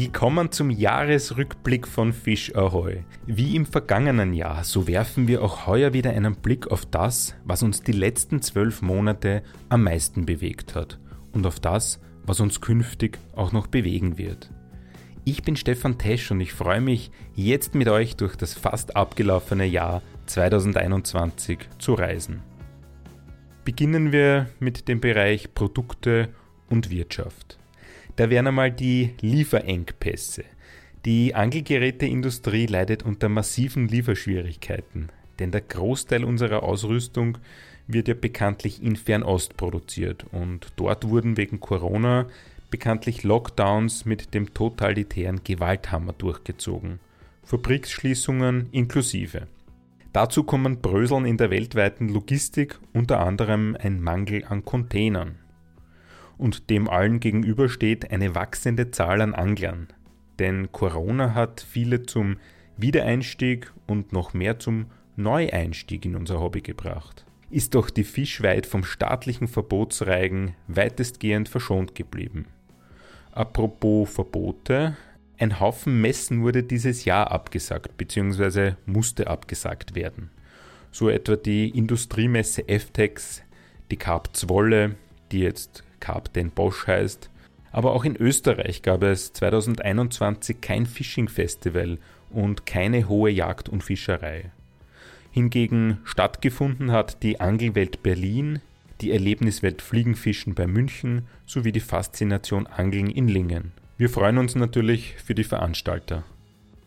Willkommen zum Jahresrückblick von Fisch Ahoy. Wie im vergangenen Jahr, so werfen wir auch heuer wieder einen Blick auf das, was uns die letzten zwölf Monate am meisten bewegt hat und auf das, was uns künftig auch noch bewegen wird. Ich bin Stefan Tesch und ich freue mich, jetzt mit euch durch das fast abgelaufene Jahr 2021 zu reisen. Beginnen wir mit dem Bereich Produkte und Wirtschaft. Da wären einmal die Lieferengpässe. Die Angelgeräteindustrie leidet unter massiven Lieferschwierigkeiten, denn der Großteil unserer Ausrüstung wird ja bekanntlich in Fernost produziert und dort wurden wegen Corona bekanntlich Lockdowns mit dem totalitären Gewalthammer durchgezogen. Fabriksschließungen inklusive. Dazu kommen Bröseln in der weltweiten Logistik, unter anderem ein Mangel an Containern und dem allen gegenüber steht eine wachsende Zahl an Anglern. Denn Corona hat viele zum Wiedereinstieg und noch mehr zum Neueinstieg in unser Hobby gebracht. Ist doch die Fischweid vom staatlichen Verbotsreigen weitestgehend verschont geblieben. Apropos Verbote, ein Haufen Messen wurde dieses Jahr abgesagt bzw. musste abgesagt werden. So etwa die Industriemesse FTEX, die Carp Zwolle, die jetzt Captain Bosch heißt. Aber auch in Österreich gab es 2021 kein Fishing Festival und keine hohe Jagd und Fischerei. Hingegen stattgefunden hat die Angelwelt Berlin, die Erlebniswelt Fliegenfischen bei München sowie die Faszination Angeln in Lingen. Wir freuen uns natürlich für die Veranstalter.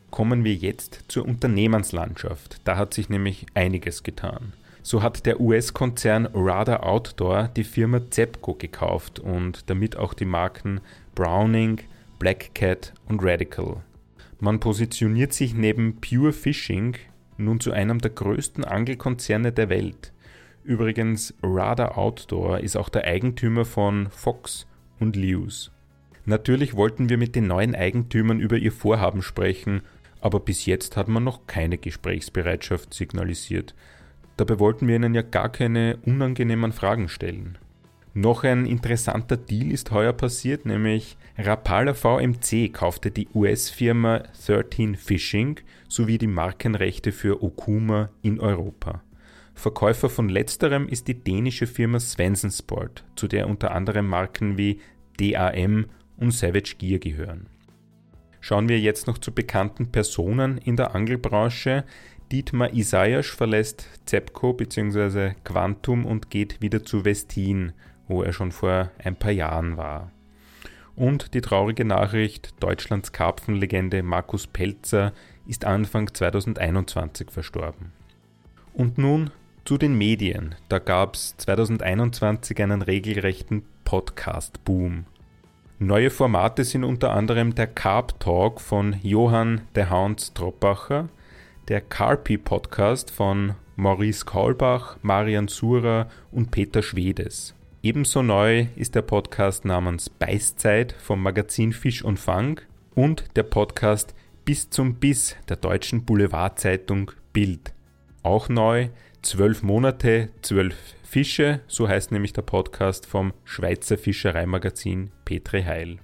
Kommen wir jetzt zur Unternehmenslandschaft. Da hat sich nämlich einiges getan. So hat der US-Konzern Radar Outdoor die Firma Zepco gekauft und damit auch die Marken Browning, Black Cat und Radical. Man positioniert sich neben Pure Fishing nun zu einem der größten Angelkonzerne der Welt. Übrigens, Radar Outdoor ist auch der Eigentümer von Fox und Lewis. Natürlich wollten wir mit den neuen Eigentümern über ihr Vorhaben sprechen, aber bis jetzt hat man noch keine Gesprächsbereitschaft signalisiert. Dabei wollten wir ihnen ja gar keine unangenehmen Fragen stellen. Noch ein interessanter Deal ist heuer passiert, nämlich Rapala VMC kaufte die US-Firma 13 Fishing sowie die Markenrechte für Okuma in Europa. Verkäufer von letzterem ist die dänische Firma Svensson Sport, zu der unter anderem Marken wie DAM und Savage Gear gehören. Schauen wir jetzt noch zu bekannten Personen in der Angelbranche. Dietmar Isaias verlässt Zepco bzw. Quantum und geht wieder zu Westin, wo er schon vor ein paar Jahren war. Und die traurige Nachricht, Deutschlands Karpfenlegende Markus Pelzer ist Anfang 2021 verstorben. Und nun zu den Medien. Da gab es 2021 einen regelrechten Podcast-Boom. Neue Formate sind unter anderem der Carp Talk von Johann de Hounds Troppacher, der Carpi Podcast von Maurice Kaulbach, Marian Surer und Peter Schwedes. Ebenso neu ist der Podcast namens Beißzeit vom Magazin Fisch und Fang und der Podcast Bis zum Biss der deutschen Boulevardzeitung Bild. Auch neu Zwölf Monate, zwölf Fische, so heißt nämlich der Podcast vom Schweizer Fischereimagazin Petri Heil.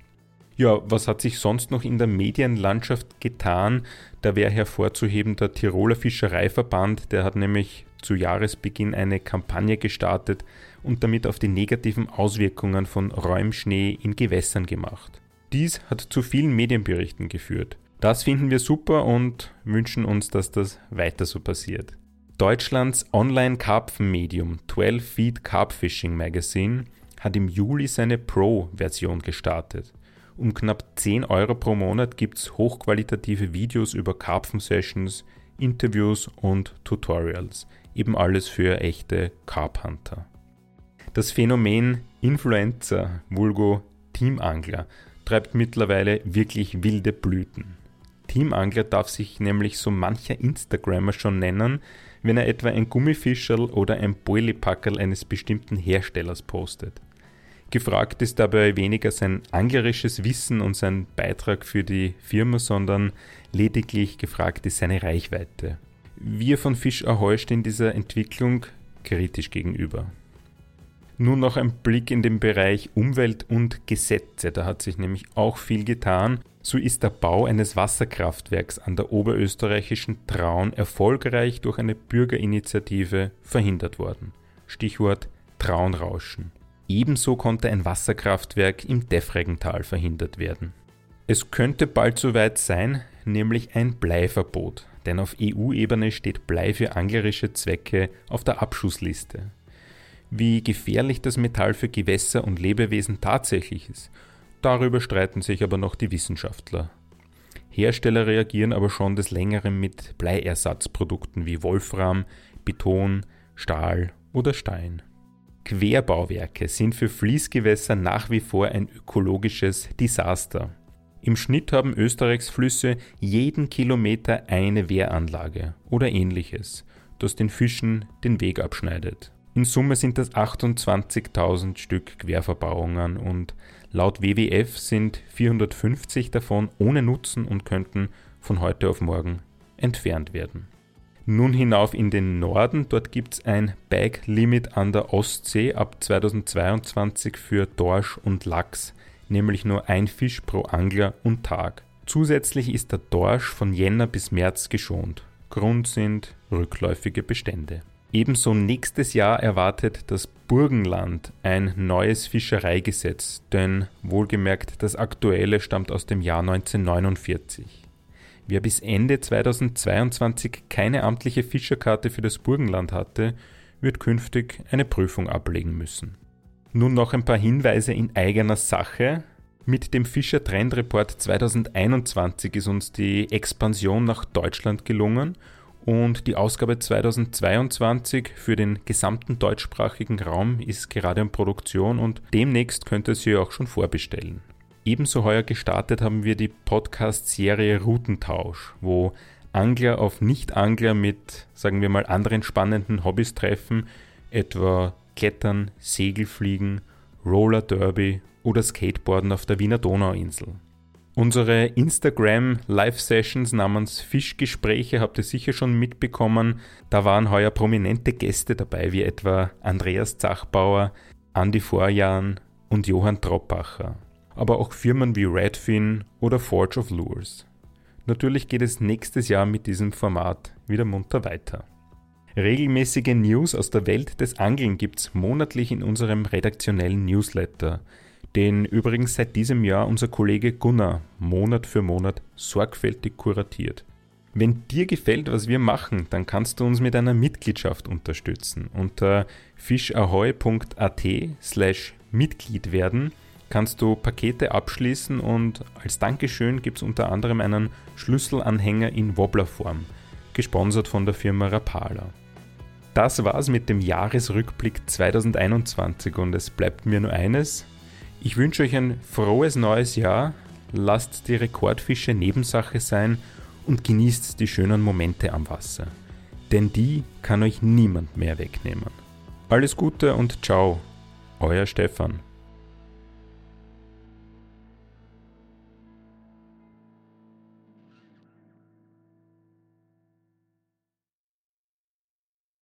Ja, was hat sich sonst noch in der Medienlandschaft getan? Da wäre hervorzuheben der Tiroler Fischereiverband, der hat nämlich zu Jahresbeginn eine Kampagne gestartet und damit auf die negativen Auswirkungen von Räumschnee in Gewässern gemacht. Dies hat zu vielen Medienberichten geführt. Das finden wir super und wünschen uns, dass das weiter so passiert. Deutschlands Online-Karpfenmedium 12 Feet Carpfishing Magazine hat im Juli seine Pro-Version gestartet. Um knapp 10 Euro pro Monat gibt es hochqualitative Videos über Karpfen-Sessions, Interviews und Tutorials. Eben alles für echte Carp-Hunter. Das Phänomen Influencer, vulgo Teamangler, treibt mittlerweile wirklich wilde Blüten. Teamangler darf sich nämlich so mancher Instagrammer schon nennen, wenn er etwa ein Gummifischerl oder ein Boilepackerl eines bestimmten Herstellers postet. Gefragt ist dabei weniger sein anglerisches Wissen und sein Beitrag für die Firma, sondern lediglich gefragt ist seine Reichweite. Wir von Fisch Ahoy stehen dieser Entwicklung kritisch gegenüber. Nun noch ein Blick in den Bereich Umwelt und Gesetze. Da hat sich nämlich auch viel getan. So ist der Bau eines Wasserkraftwerks an der oberösterreichischen Traun erfolgreich durch eine Bürgerinitiative verhindert worden. Stichwort Traunrauschen. Ebenso konnte ein Wasserkraftwerk im Defregental verhindert werden. Es könnte bald soweit sein, nämlich ein Bleiverbot, denn auf EU-Ebene steht Blei für anglerische Zwecke auf der Abschussliste. Wie gefährlich das Metall für Gewässer und Lebewesen tatsächlich ist, darüber streiten sich aber noch die Wissenschaftler. Hersteller reagieren aber schon des Längeren mit Bleiersatzprodukten wie Wolfram, Beton, Stahl oder Stein. Querbauwerke sind für Fließgewässer nach wie vor ein ökologisches Desaster. Im Schnitt haben Österreichs Flüsse jeden Kilometer eine Wehranlage oder ähnliches, das den Fischen den Weg abschneidet. In Summe sind das 28.000 Stück Querverbauungen und laut WWF sind 450 davon ohne Nutzen und könnten von heute auf morgen entfernt werden. Nun hinauf in den Norden, dort gibt es ein Bag-Limit an der Ostsee ab 2022 für Dorsch und Lachs, nämlich nur ein Fisch pro Angler und Tag. Zusätzlich ist der Dorsch von Jänner bis März geschont. Grund sind rückläufige Bestände. Ebenso nächstes Jahr erwartet das Burgenland ein neues Fischereigesetz, denn wohlgemerkt das aktuelle stammt aus dem Jahr 1949. Wer bis Ende 2022 keine amtliche Fischerkarte für das Burgenland hatte, wird künftig eine Prüfung ablegen müssen. Nun noch ein paar Hinweise in eigener Sache. Mit dem Fischer Trend Report 2021 ist uns die Expansion nach Deutschland gelungen und die Ausgabe 2022 für den gesamten deutschsprachigen Raum ist gerade in Produktion und demnächst könnt ihr sie auch schon vorbestellen. Ebenso heuer gestartet haben wir die Podcast-Serie Routentausch, wo Angler auf Nicht-Angler mit, sagen wir mal, anderen spannenden Hobbys treffen, etwa Klettern, Segelfliegen, Roller Derby oder Skateboarden auf der Wiener Donauinsel. Unsere Instagram Live-Sessions namens Fischgespräche habt ihr sicher schon mitbekommen. Da waren heuer prominente Gäste dabei, wie etwa Andreas Zachbauer, Andy Vorjahren und Johann Troppacher aber auch Firmen wie Redfin oder Forge of Lures. Natürlich geht es nächstes Jahr mit diesem Format wieder munter weiter. Regelmäßige News aus der Welt des Angeln gibt's monatlich in unserem redaktionellen Newsletter, den übrigens seit diesem Jahr unser Kollege Gunnar Monat für Monat sorgfältig kuratiert. Wenn dir gefällt, was wir machen, dann kannst du uns mit einer Mitgliedschaft unterstützen. Unter fischahoy.at slash Mitglied werden kannst du Pakete abschließen und als Dankeschön gibt es unter anderem einen Schlüsselanhänger in Wobblerform, gesponsert von der Firma Rapala. Das war's mit dem Jahresrückblick 2021 und es bleibt mir nur eines. Ich wünsche euch ein frohes neues Jahr, lasst die Rekordfische Nebensache sein und genießt die schönen Momente am Wasser. Denn die kann euch niemand mehr wegnehmen. Alles Gute und ciao, euer Stefan.